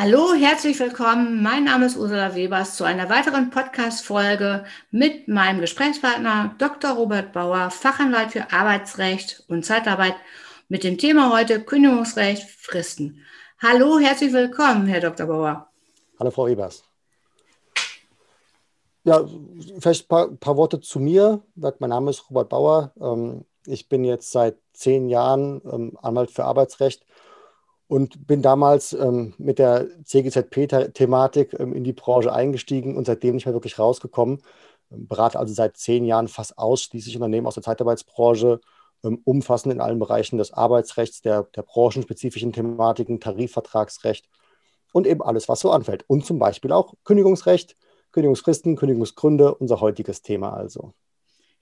Hallo, herzlich willkommen. Mein Name ist Ursula Webers zu einer weiteren Podcast-Folge mit meinem Gesprächspartner Dr. Robert Bauer, Fachanwalt für Arbeitsrecht und Zeitarbeit mit dem Thema heute Kündigungsrecht, Fristen. Hallo, herzlich willkommen, Herr Dr. Bauer. Hallo, Frau Webers. Ja, vielleicht ein paar, paar, Worte zu mir. Mein Name ist Robert Bauer. Ähm, ich bin jetzt seit zehn Jahren ähm, Anwalt für Arbeitsrecht und bin damals ähm, mit der CGZP-Thematik ähm, in die Branche eingestiegen und seitdem nicht mehr wirklich rausgekommen. Ähm, berate also seit zehn Jahren fast ausschließlich Unternehmen aus der Zeitarbeitsbranche, ähm, umfassend in allen Bereichen des Arbeitsrechts, der, der branchenspezifischen Thematiken, Tarifvertragsrecht und eben alles, was so anfällt. Und zum Beispiel auch Kündigungsrecht, Kündigungsfristen, Kündigungsgründe, unser heutiges Thema also.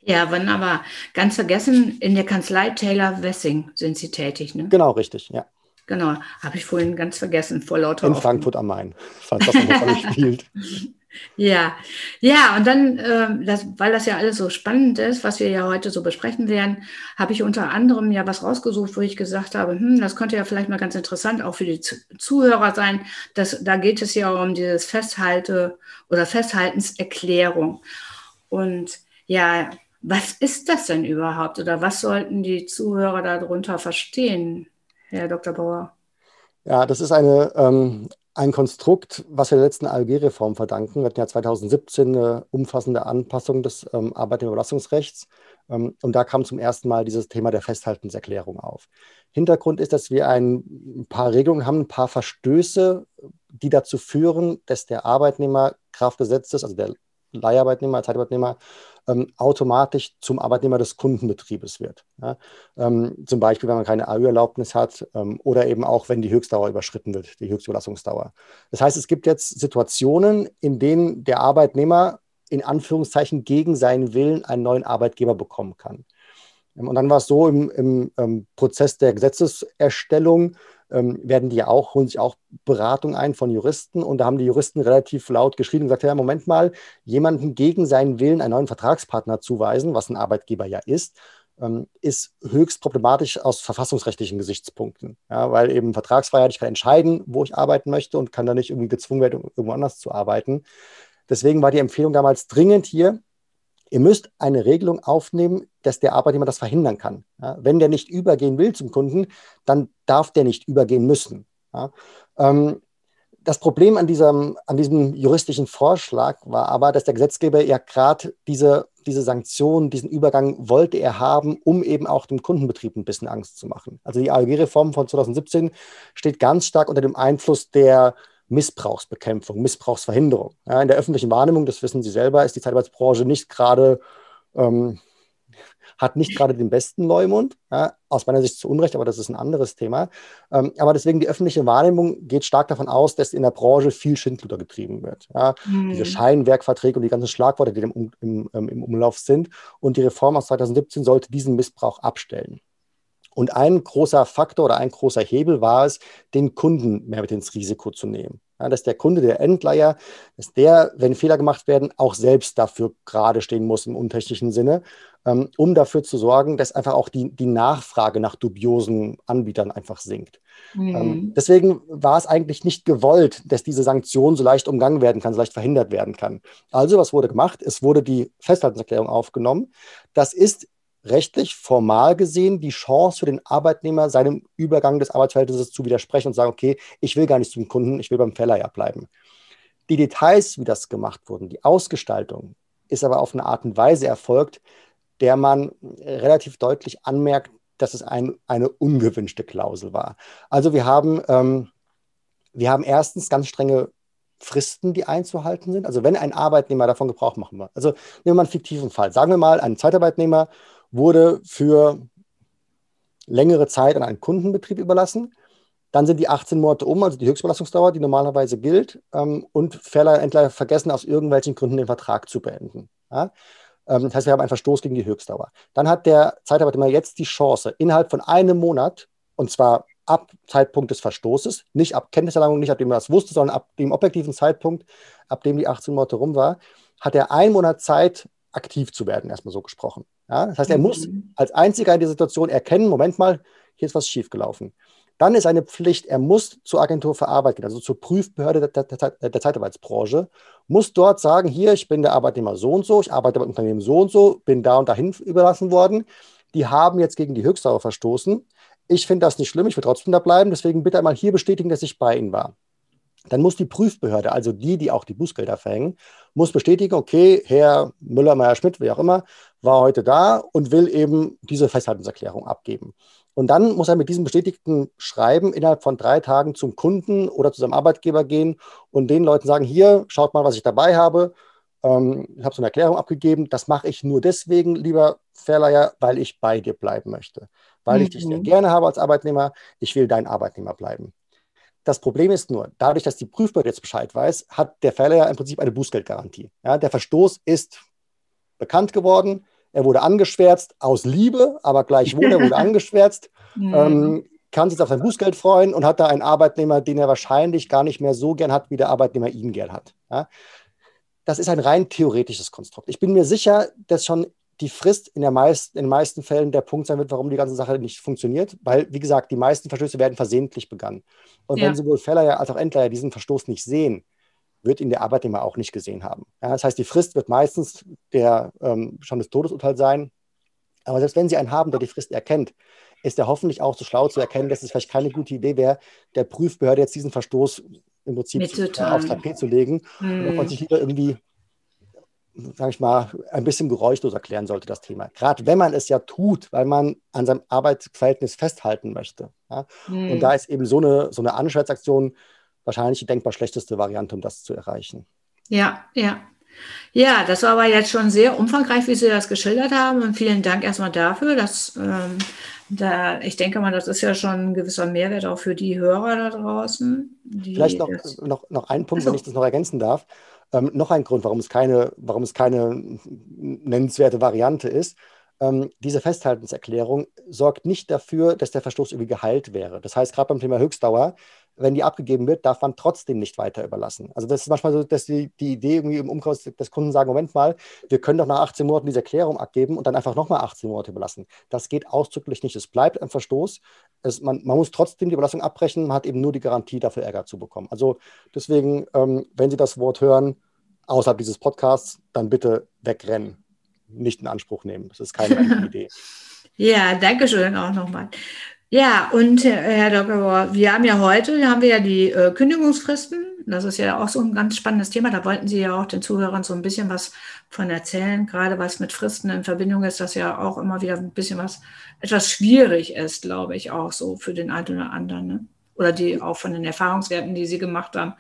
Ja, wunderbar. Ganz vergessen, in der Kanzlei Taylor Wessing sind Sie tätig, ne? Genau, richtig, ja. Genau, habe ich vorhin ganz vergessen, vor lauter In Offen. Frankfurt am Main, falls das noch spielt. Ja, ja, und dann, äh, das, weil das ja alles so spannend ist, was wir ja heute so besprechen werden, habe ich unter anderem ja was rausgesucht, wo ich gesagt habe, hm, das könnte ja vielleicht mal ganz interessant auch für die Zuhörer sein. Dass, da geht es ja um dieses Festhalte oder Festhaltenserklärung. Und ja, was ist das denn überhaupt oder was sollten die Zuhörer darunter verstehen? Herr Dr. Bauer? Ja, das ist eine, ähm, ein Konstrukt, was wir der letzten ALG-Reform verdanken. Wir hatten ja 2017 eine umfassende Anpassung des ähm, Arbeitnehmerüberlassungsrechts. Ähm, und da kam zum ersten Mal dieses Thema der Festhaltenserklärung auf. Hintergrund ist, dass wir ein paar Regelungen haben, ein paar Verstöße, die dazu führen, dass der Arbeitnehmer Kraft also der Leiharbeitnehmer, Zeitarbeitnehmer, ähm, automatisch zum Arbeitnehmer des Kundenbetriebes wird. Ja? Ähm, zum Beispiel, wenn man keine AÜ-Erlaubnis hat ähm, oder eben auch, wenn die Höchstdauer überschritten wird, die Höchstüberlassungsdauer. Das heißt, es gibt jetzt Situationen, in denen der Arbeitnehmer in Anführungszeichen gegen seinen Willen einen neuen Arbeitgeber bekommen kann. Ähm, und dann war es so im, im ähm, Prozess der Gesetzeserstellung, ähm, werden die auch, holen sich auch Beratung ein von Juristen und da haben die Juristen relativ laut geschrieben und gesagt, ja, Moment mal, jemanden gegen seinen Willen einen neuen Vertragspartner zuweisen, was ein Arbeitgeber ja ist, ähm, ist höchst problematisch aus verfassungsrechtlichen Gesichtspunkten. Ja, weil eben Vertragsfreiheit, ich kann entscheiden, wo ich arbeiten möchte und kann da nicht irgendwie gezwungen werden, irgendwo anders zu arbeiten. Deswegen war die Empfehlung damals dringend hier, ihr müsst eine Regelung aufnehmen, dass der Arbeitnehmer das verhindern kann. Ja, wenn der nicht übergehen will zum Kunden, dann darf der nicht übergehen müssen. Ja, ähm, das Problem an diesem, an diesem juristischen Vorschlag war aber, dass der Gesetzgeber ja gerade diese, diese Sanktionen, diesen Übergang wollte er haben, um eben auch dem Kundenbetrieb ein bisschen Angst zu machen. Also die ALG-Reform von 2017 steht ganz stark unter dem Einfluss der Missbrauchsbekämpfung, Missbrauchsverhinderung. Ja, in der öffentlichen Wahrnehmung, das wissen Sie selber, ist die Zeitarbeitsbranche nicht gerade, ähm, hat nicht gerade den besten Leumund, ja, aus meiner Sicht zu Unrecht, aber das ist ein anderes Thema. Ähm, aber deswegen die öffentliche Wahrnehmung geht stark davon aus, dass in der Branche viel Schindluder getrieben wird. Ja. Mhm. Diese Scheinwerkverträge und die ganzen Schlagworte, die im, im, im Umlauf sind. Und die Reform aus 2017 sollte diesen Missbrauch abstellen. Und ein großer Faktor oder ein großer Hebel war es, den Kunden mehr mit ins Risiko zu nehmen. Ja, dass der Kunde, der Endleiher, dass der, wenn Fehler gemacht werden, auch selbst dafür gerade stehen muss im untechnischen Sinne, ähm, um dafür zu sorgen, dass einfach auch die, die Nachfrage nach dubiosen Anbietern einfach sinkt. Mhm. Ähm, deswegen war es eigentlich nicht gewollt, dass diese Sanktion so leicht umgangen werden kann, so leicht verhindert werden kann. Also, was wurde gemacht? Es wurde die Festhaltungserklärung aufgenommen. Das ist rechtlich, formal gesehen, die Chance für den Arbeitnehmer, seinem Übergang des Arbeitsverhältnisses zu widersprechen und sagen, okay, ich will gar nicht zum Kunden, ich will beim Verleiher bleiben. Die Details, wie das gemacht wurden, die Ausgestaltung, ist aber auf eine Art und Weise erfolgt, der man relativ deutlich anmerkt, dass es ein, eine ungewünschte Klausel war. Also wir haben, ähm, wir haben erstens ganz strenge Fristen, die einzuhalten sind. Also wenn ein Arbeitnehmer davon Gebrauch machen will. Also nehmen wir mal einen fiktiven Fall. Sagen wir mal, ein Zeitarbeitnehmer wurde für längere Zeit an einen Kundenbetrieb überlassen. Dann sind die 18 Monate um, also die Höchstbelastungsdauer, die normalerweise gilt, ähm, und Verleiher vergessen aus irgendwelchen Gründen den Vertrag zu beenden. Ja? Ähm, das heißt, wir haben einen Verstoß gegen die Höchstdauer. Dann hat der Zeitarbeiter jetzt die Chance, innerhalb von einem Monat, und zwar ab Zeitpunkt des Verstoßes, nicht ab Kenntniserlangung, nicht ab dem er das wusste, sondern ab dem objektiven Zeitpunkt, ab dem die 18 Monate rum war, hat er einen Monat Zeit, aktiv zu werden, erstmal so gesprochen. Ja? Das heißt, er muss mhm. als einziger in der Situation erkennen, Moment mal, hier ist was schiefgelaufen. Dann ist eine Pflicht, er muss zur Agentur für Arbeit gehen, also zur Prüfbehörde der, der, der Zeitarbeitsbranche, muss dort sagen, hier, ich bin der Arbeitnehmer so und so, ich arbeite beim Unternehmen so und so, bin da und dahin überlassen worden. Die haben jetzt gegen die Höchstdauer verstoßen. Ich finde das nicht schlimm, ich will trotzdem da bleiben, deswegen bitte einmal hier bestätigen, dass ich bei Ihnen war. Dann muss die Prüfbehörde, also die, die auch die Bußgelder verhängen, muss bestätigen, okay, Herr Müller, Meier, Schmidt, wie auch immer, war heute da und will eben diese Festhaltungserklärung abgeben. Und dann muss er mit diesem bestätigten Schreiben innerhalb von drei Tagen zum Kunden oder zu seinem Arbeitgeber gehen und den Leuten sagen, hier, schaut mal, was ich dabei habe. Ähm, ich habe so eine Erklärung abgegeben. Das mache ich nur deswegen, lieber Verleiher, weil ich bei dir bleiben möchte. Weil mhm. ich dich sehr mhm. gerne habe als Arbeitnehmer. Ich will dein Arbeitnehmer bleiben. Das Problem ist nur, dadurch, dass die Prüfbehörde jetzt Bescheid weiß, hat der Verleiher im Prinzip eine Bußgeldgarantie. Ja, der Verstoß ist bekannt geworden er wurde angeschwärzt aus Liebe, aber gleichwohl, er wurde angeschwärzt. Mhm. ähm, kann sich auf sein Bußgeld freuen und hat da einen Arbeitnehmer, den er wahrscheinlich gar nicht mehr so gern hat, wie der Arbeitnehmer ihn gern hat. Ja? Das ist ein rein theoretisches Konstrukt. Ich bin mir sicher, dass schon die Frist in, der meist, in den meisten Fällen der Punkt sein wird, warum die ganze Sache nicht funktioniert, weil, wie gesagt, die meisten Verstöße werden versehentlich begangen. Und ja. wenn sowohl Feller als auch Endleiher diesen Verstoß nicht sehen, wird ihn der Arbeitnehmer auch nicht gesehen haben. Ja, das heißt, die Frist wird meistens der, ähm, schon das Todesurteil sein. Aber selbst wenn Sie einen haben, der die Frist erkennt, ist er hoffentlich auch so schlau zu erkennen, dass es vielleicht keine gute Idee wäre, der Prüfbehörde jetzt diesen Verstoß im Prinzip aufs Tapet zu legen hm. und man sich lieber irgendwie, sage ich mal, ein bisschen geräuschlos erklären sollte, das Thema. Gerade wenn man es ja tut, weil man an seinem Arbeitsverhältnis festhalten möchte. Ja? Hm. Und da ist eben so eine, so eine Anschaltsaktion wahrscheinlich die denkbar schlechteste Variante, um das zu erreichen. Ja, ja. Ja, das war aber jetzt schon sehr umfangreich, wie Sie das geschildert haben. Und vielen Dank erstmal dafür. Dass, ähm, da, ich denke mal, das ist ja schon ein gewisser Mehrwert auch für die Hörer da draußen. Vielleicht noch, noch, noch ein Punkt, also. wenn ich das noch ergänzen darf. Ähm, noch ein Grund, warum es keine, warum es keine nennenswerte Variante ist. Ähm, diese Festhaltenserklärung sorgt nicht dafür, dass der Verstoß irgendwie geheilt wäre. Das heißt, gerade beim Thema Höchstdauer wenn die abgegeben wird, darf man trotzdem nicht weiter überlassen. Also das ist manchmal so, dass die, die Idee irgendwie im Umkreis des Kunden sagen, Moment mal, wir können doch nach 18 Monaten diese Erklärung abgeben und dann einfach nochmal 18 Monate überlassen. Das geht ausdrücklich nicht. Es bleibt ein Verstoß. Es, man, man, muss trotzdem die Überlassung abbrechen, man hat eben nur die Garantie dafür Ärger zu bekommen. Also deswegen, ähm, wenn Sie das Wort hören, außerhalb dieses Podcasts, dann bitte wegrennen, nicht in Anspruch nehmen. Das ist keine gute Idee. Ja, danke schön auch nochmal. Ja, und äh, Herr Dr. Bauer, wir haben ja heute, haben wir ja die äh, Kündigungsfristen. Das ist ja auch so ein ganz spannendes Thema. Da wollten Sie ja auch den Zuhörern so ein bisschen was von erzählen. Gerade was mit Fristen in Verbindung ist, das ja auch immer wieder ein bisschen was etwas schwierig ist, glaube ich, auch so für den einen oder anderen. Ne? Oder die auch von den Erfahrungswerten, die Sie gemacht haben,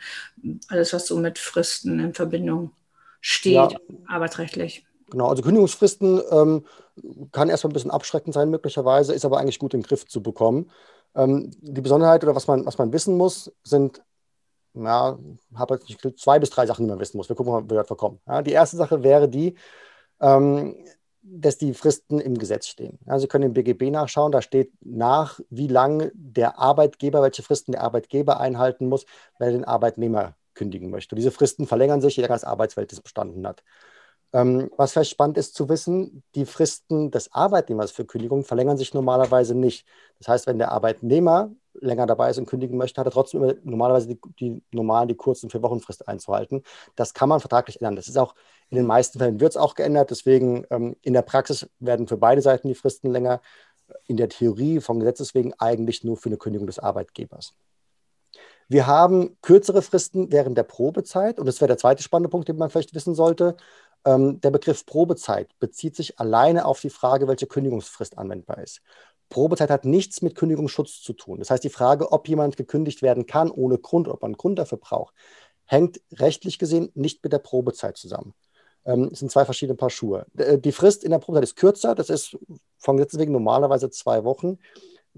alles, was so mit Fristen in Verbindung steht, ja. arbeitsrechtlich. Genau, also Kündigungsfristen ähm, kann erstmal ein bisschen abschreckend sein, möglicherweise, ist aber eigentlich gut den Griff zu bekommen. Ähm, die Besonderheit oder was man, was man wissen muss, sind, ja, habe jetzt zwei bis drei Sachen, die man wissen muss. Wir gucken mal, wie wir dafür kommen. Ja, die erste Sache wäre die, ähm, dass die Fristen im Gesetz stehen. Ja, Sie können im BGB nachschauen, da steht nach, wie lange der Arbeitgeber, welche Fristen der Arbeitgeber einhalten muss, wenn er den Arbeitnehmer kündigen möchte. Und diese Fristen verlängern sich, je länger das Arbeitsverhältnis bestanden hat. Ähm, was vielleicht spannend ist zu wissen, die Fristen des Arbeitnehmers für Kündigung verlängern sich normalerweise nicht. Das heißt, wenn der Arbeitnehmer länger dabei ist und kündigen möchte, hat er trotzdem normalerweise die, die normalen, die kurzen vier Wochen Frist einzuhalten. Das kann man vertraglich ändern. Das ist auch in den meisten Fällen wird es auch geändert. Deswegen ähm, in der Praxis werden für beide Seiten die Fristen länger. In der Theorie vom Gesetzes wegen eigentlich nur für eine Kündigung des Arbeitgebers. Wir haben kürzere Fristen während der Probezeit und das wäre der zweite spannende Punkt, den man vielleicht wissen sollte. Ähm, der Begriff Probezeit bezieht sich alleine auf die Frage, welche Kündigungsfrist anwendbar ist. Probezeit hat nichts mit Kündigungsschutz zu tun. Das heißt, die Frage, ob jemand gekündigt werden kann ohne Grund, ob man einen Grund dafür braucht, hängt rechtlich gesehen nicht mit der Probezeit zusammen. Ähm, es sind zwei verschiedene Paar Schuhe. Äh, die Frist in der Probezeit ist kürzer, das ist von Gesetzen wegen normalerweise zwei Wochen.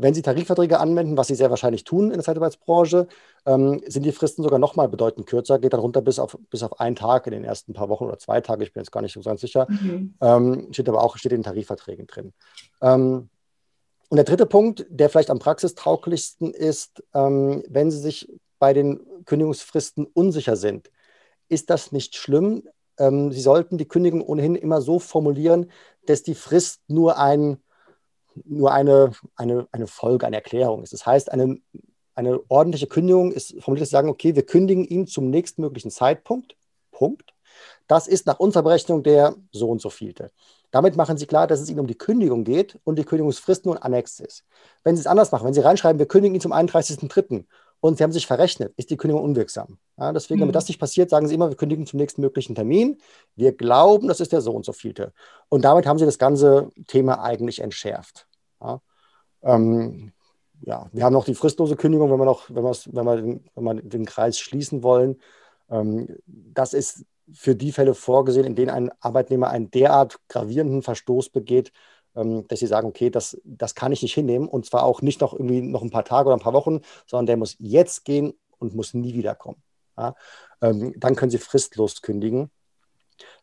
Wenn Sie Tarifverträge anwenden, was Sie sehr wahrscheinlich tun in der Zeitarbeitsbranche, ähm, sind die Fristen sogar noch mal bedeutend kürzer, geht dann runter bis auf, bis auf einen Tag in den ersten paar Wochen oder zwei Tage, ich bin jetzt gar nicht so ganz sicher. Mhm. Ähm, steht aber auch steht in den Tarifverträgen drin. Ähm, und der dritte Punkt, der vielleicht am praxistauglichsten ist, ähm, wenn Sie sich bei den Kündigungsfristen unsicher sind, ist das nicht schlimm. Ähm, Sie sollten die Kündigung ohnehin immer so formulieren, dass die Frist nur ein nur eine, eine, eine Folge, eine Erklärung ist. Das heißt, eine, eine ordentliche Kündigung ist formuliert zu sagen, okay, wir kündigen ihn zum nächstmöglichen Zeitpunkt. Punkt. Das ist nach unserer Berechnung der so und so vielte. Damit machen Sie klar, dass es Ihnen um die Kündigung geht und die Kündigungsfrist nur ein Annex ist. Wenn Sie es anders machen, wenn Sie reinschreiben, wir kündigen ihn zum 31.03. und Sie haben sich verrechnet, ist die Kündigung unwirksam. Ja, deswegen, mhm. damit das nicht passiert, sagen Sie immer, wir kündigen zum nächsten möglichen Termin. Wir glauben, das ist der so und so vielte. Und damit haben Sie das ganze Thema eigentlich entschärft. Ja, ähm, ja wir haben noch die fristlose Kündigung, wenn wir noch, wenn, wenn wir, den, wenn wir den Kreis schließen wollen. Ähm, das ist für die Fälle vorgesehen, in denen ein Arbeitnehmer einen derart gravierenden Verstoß begeht, ähm, dass sie sagen, okay, das, das kann ich nicht hinnehmen und zwar auch nicht noch irgendwie noch ein paar Tage oder ein paar Wochen, sondern der muss jetzt gehen und muss nie wiederkommen. Ja? Ähm, dann können sie fristlos kündigen.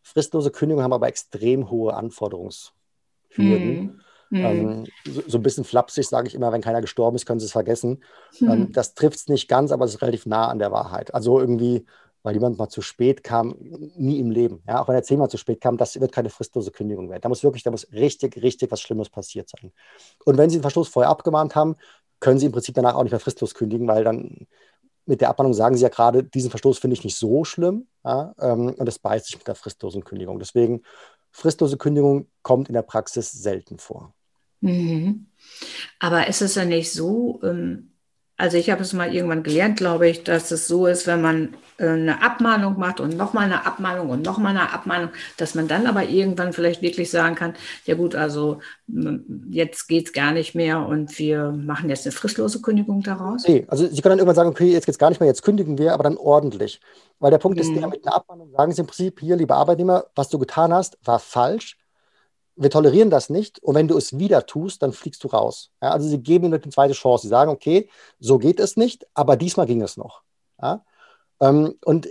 Fristlose Kündigungen haben aber extrem hohe Anforderungshürden. Mhm. Ähm, so, so, ein bisschen flapsig sage ich immer, wenn keiner gestorben ist, können Sie es vergessen. Mhm. Das trifft es nicht ganz, aber es ist relativ nah an der Wahrheit. Also irgendwie weil jemand mal zu spät kam, nie im Leben. Ja, auch wenn er zehnmal zu spät kam, das wird keine fristlose Kündigung werden. Da muss wirklich, da muss richtig, richtig was Schlimmes passiert sein. Und wenn Sie den Verstoß vorher abgemahnt haben, können Sie im Prinzip danach auch nicht mehr fristlos kündigen, weil dann mit der Abmahnung sagen Sie ja gerade, diesen Verstoß finde ich nicht so schlimm. Ja, ähm, und das beißt sich mit der fristlosen Kündigung. Deswegen, fristlose Kündigung kommt in der Praxis selten vor. Mhm. Aber ist es ja nicht so, ähm also ich habe es mal irgendwann gelernt, glaube ich, dass es so ist, wenn man äh, eine Abmahnung macht und nochmal eine Abmahnung und nochmal eine Abmahnung, dass man dann aber irgendwann vielleicht wirklich sagen kann, ja gut, also jetzt geht es gar nicht mehr und wir machen jetzt eine fristlose Kündigung daraus. Nee, also Sie können dann irgendwann sagen, okay, jetzt geht es gar nicht mehr, jetzt kündigen wir, aber dann ordentlich. Weil der Punkt mhm. ist der, mit einer Abmahnung sagen Sie im Prinzip, hier, lieber Arbeitnehmer, was du getan hast, war falsch wir tolerieren das nicht und wenn du es wieder tust, dann fliegst du raus. Ja, also sie geben ihm eine zweite Chance. Sie sagen, okay, so geht es nicht, aber diesmal ging es noch. Ja? Ähm, und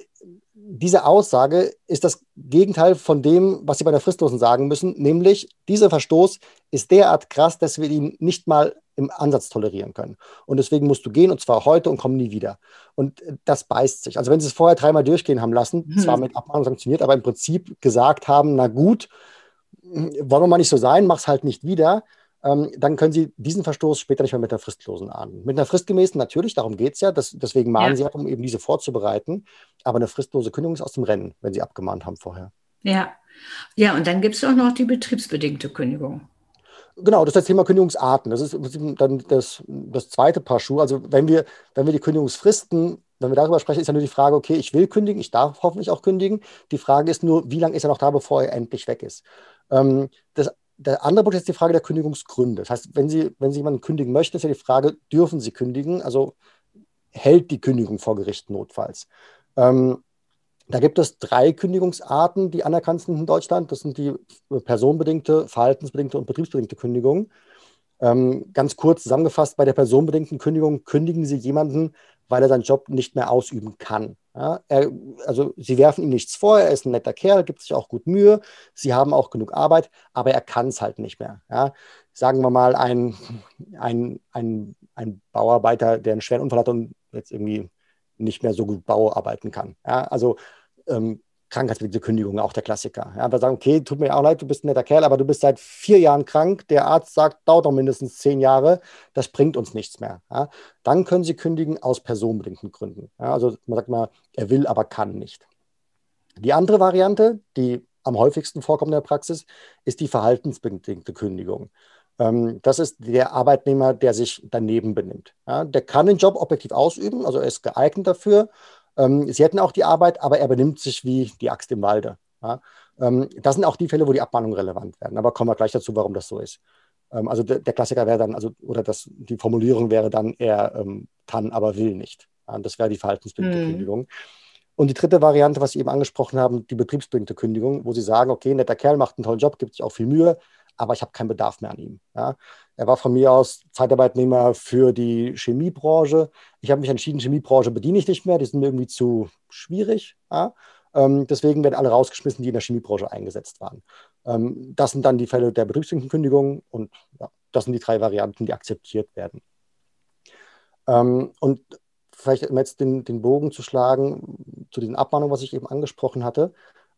diese Aussage ist das Gegenteil von dem, was sie bei der Fristlosen sagen müssen, nämlich dieser Verstoß ist derart krass, dass wir ihn nicht mal im Ansatz tolerieren können. Und deswegen musst du gehen und zwar heute und komm nie wieder. Und das beißt sich. Also wenn sie es vorher dreimal durchgehen haben lassen, mhm. zwar mit Abmahnung sanktioniert, aber im Prinzip gesagt haben, na gut, wollen wir mal nicht so sein, mach es halt nicht wieder, ähm, dann können Sie diesen Verstoß später nicht mehr mit der fristlosen ahnden. Mit einer fristgemäßen natürlich, darum geht es ja, das, deswegen mahnen ja. Sie auch, um eben diese vorzubereiten, aber eine fristlose Kündigung ist aus dem Rennen, wenn Sie abgemahnt haben vorher. Ja, ja und dann gibt es auch noch die betriebsbedingte Kündigung. Genau, das ist das Thema Kündigungsarten. Das ist dann das, das zweite Paar Schuhe. Also wenn wir, wenn wir die Kündigungsfristen, wenn wir darüber sprechen, ist ja nur die Frage, okay, ich will kündigen, ich darf hoffentlich auch kündigen. Die Frage ist nur, wie lange ist er noch da, bevor er endlich weg ist. Ähm, das, der andere Punkt ist die Frage der Kündigungsgründe. Das heißt, wenn Sie, wenn Sie jemanden kündigen möchten, ist ja die Frage, dürfen Sie kündigen? Also hält die Kündigung vor Gericht notfalls? Ähm, da gibt es drei Kündigungsarten, die anerkannt sind in Deutschland. Das sind die personenbedingte, verhaltensbedingte und betriebsbedingte Kündigung. Ähm, ganz kurz zusammengefasst, bei der personenbedingten Kündigung kündigen Sie jemanden, weil er seinen Job nicht mehr ausüben kann. Ja, er, also sie werfen ihm nichts vor, er ist ein netter Kerl, gibt sich auch gut Mühe, sie haben auch genug Arbeit, aber er kann es halt nicht mehr. Ja. Sagen wir mal, ein, ein, ein, ein Bauarbeiter, der einen schweren Unfall hat und jetzt irgendwie nicht mehr so gut Bau arbeiten kann. Ja. Also ähm, krankheitsbedingte Kündigung, auch der Klassiker. Ja, wir sagen, okay, tut mir auch leid, du bist ein netter Kerl, aber du bist seit vier Jahren krank. Der Arzt sagt, dauert doch mindestens zehn Jahre. Das bringt uns nichts mehr. Ja, dann können Sie kündigen aus personenbedingten Gründen. Ja, also man sagt mal, er will, aber kann nicht. Die andere Variante, die am häufigsten vorkommt in der Praxis, ist die verhaltensbedingte Kündigung. Ähm, das ist der Arbeitnehmer, der sich daneben benimmt. Der kann den Job objektiv ausüben, also er ist geeignet dafür ähm, sie hätten auch die Arbeit, aber er benimmt sich wie die Axt im Walde. Ja? Ähm, das sind auch die Fälle, wo die Abmahnungen relevant werden. Aber kommen wir gleich dazu, warum das so ist. Ähm, also der, der, Klassiker wäre dann, also, oder das, die Formulierung wäre dann, er ähm, kann, aber will nicht. Ja? Das wäre die verhaltensbedingte hm. Kündigung. Und die dritte Variante, was Sie eben angesprochen haben, die betriebsbedingte Kündigung, wo Sie sagen, okay, netter Kerl macht einen tollen Job, gibt sich auch viel Mühe, aber ich habe keinen Bedarf mehr an ihm. Ja. Er war von mir aus Zeitarbeitnehmer für die Chemiebranche. Ich habe mich entschieden, Chemiebranche bediene ich nicht mehr, die sind mir irgendwie zu schwierig. Ja. Ähm, deswegen werden alle rausgeschmissen, die in der Chemiebranche eingesetzt waren. Ähm, das sind dann die Fälle der betriebsbedingten Kündigung und ja, das sind die drei Varianten, die akzeptiert werden. Ähm, und vielleicht um jetzt den, den Bogen zu schlagen zu diesen Abmahnungen, was ich eben angesprochen hatte.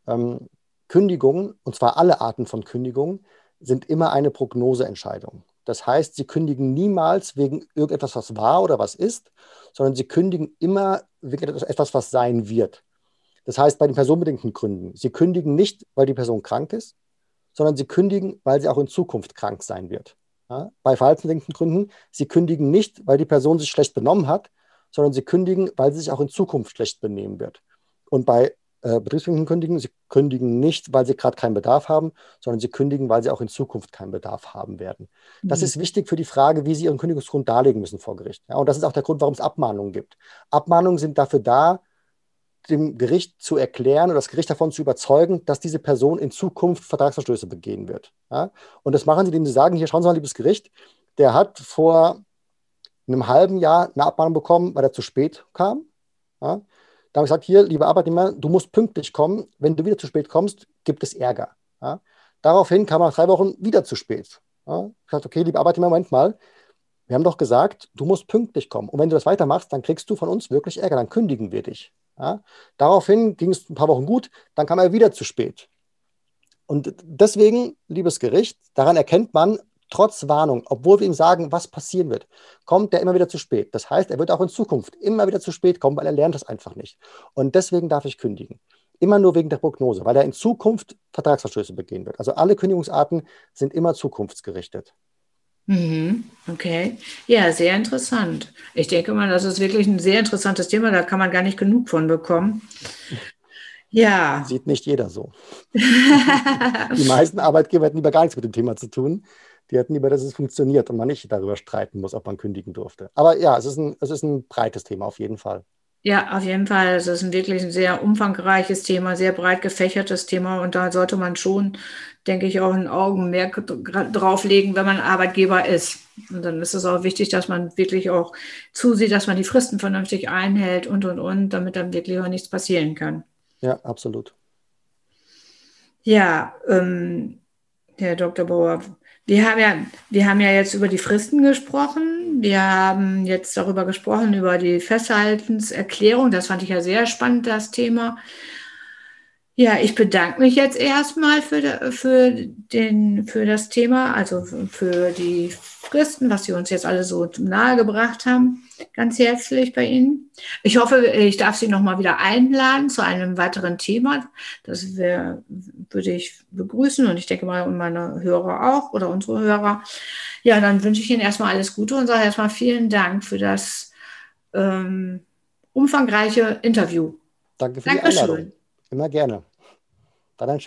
Ähm, Kündigungen, und zwar alle Arten von Kündigungen, sind immer eine Prognoseentscheidung. Das heißt, sie kündigen niemals wegen irgendetwas, was war oder was ist, sondern sie kündigen immer wegen etwas, was sein wird. Das heißt, bei den personenbedingten Gründen, sie kündigen nicht, weil die Person krank ist, sondern sie kündigen, weil sie auch in Zukunft krank sein wird. Ja? Bei verhaltensbedingten Gründen, sie kündigen nicht, weil die Person sich schlecht benommen hat, sondern sie kündigen, weil sie sich auch in Zukunft schlecht benehmen wird. Und bei äh, betriebsbedingten Kündigen, sie kündigen nicht, weil sie gerade keinen Bedarf haben, sondern sie kündigen, weil sie auch in Zukunft keinen Bedarf haben werden. Das mhm. ist wichtig für die Frage, wie sie ihren Kündigungsgrund darlegen müssen vor Gericht. Ja, und das ist auch der Grund, warum es Abmahnungen gibt. Abmahnungen sind dafür da, dem Gericht zu erklären oder das Gericht davon zu überzeugen, dass diese Person in Zukunft Vertragsverstöße begehen wird. Ja? Und das machen sie, indem sie sagen, hier schauen Sie mal, liebes Gericht, der hat vor einem halben Jahr eine Abmahnung bekommen, weil er zu spät kam. Ja? Da habe ich gesagt, hier, lieber Arbeitnehmer, du musst pünktlich kommen. Wenn du wieder zu spät kommst, gibt es Ärger. Ja? Daraufhin kam er nach drei Wochen wieder zu spät. Ja? Ich gesagt, okay, lieber Arbeitnehmer, Moment mal. Wir haben doch gesagt, du musst pünktlich kommen. Und wenn du das weitermachst, dann kriegst du von uns wirklich Ärger, dann kündigen wir dich. Ja? Daraufhin ging es ein paar Wochen gut, dann kam er wieder zu spät. Und deswegen, liebes Gericht, daran erkennt man, trotz Warnung, obwohl wir ihm sagen, was passieren wird, kommt er immer wieder zu spät. Das heißt, er wird auch in Zukunft immer wieder zu spät kommen, weil er lernt das einfach nicht. Und deswegen darf ich kündigen. Immer nur wegen der Prognose, weil er in Zukunft Vertragsverstöße begehen wird. Also alle Kündigungsarten sind immer zukunftsgerichtet. Mhm, okay, ja, sehr interessant. Ich denke mal, das ist wirklich ein sehr interessantes Thema, da kann man gar nicht genug von bekommen. Ja. Sieht nicht jeder so. Die meisten Arbeitgeber hätten lieber gar nichts mit dem Thema zu tun. Die hätten lieber, dass es funktioniert und man nicht darüber streiten muss, ob man kündigen durfte. Aber ja, es ist ein, es ist ein breites Thema auf jeden Fall. Ja, auf jeden Fall. Es ist ein wirklich ein sehr umfangreiches Thema, sehr breit gefächertes Thema und da sollte man schon, denke ich, auch ein Augenmerk drauflegen, wenn man Arbeitgeber ist. Und dann ist es auch wichtig, dass man wirklich auch zusieht, dass man die Fristen vernünftig einhält und, und, und, damit dann wirklich auch nichts passieren kann. Ja, absolut. Ja, ähm, Herr Dr. Bauer, wir haben ja, wir haben ja jetzt über die Fristen gesprochen. Wir haben jetzt darüber gesprochen, über die Festhaltenserklärung. Das fand ich ja sehr spannend, das Thema. Ja, ich bedanke mich jetzt erstmal für, für, den, für das Thema, also für die Fristen, was Sie uns jetzt alle so nahegebracht haben. Ganz herzlich bei Ihnen. Ich hoffe, ich darf Sie nochmal wieder einladen zu einem weiteren Thema. Das wär, würde ich begrüßen und ich denke mal, und meine Hörer auch oder unsere Hörer. Ja, dann wünsche ich Ihnen erstmal alles Gute und sage erstmal vielen Dank für das ähm, umfangreiche Interview. Danke für Dankeschön. die Einladung. Immer gerne. Dann ein schönes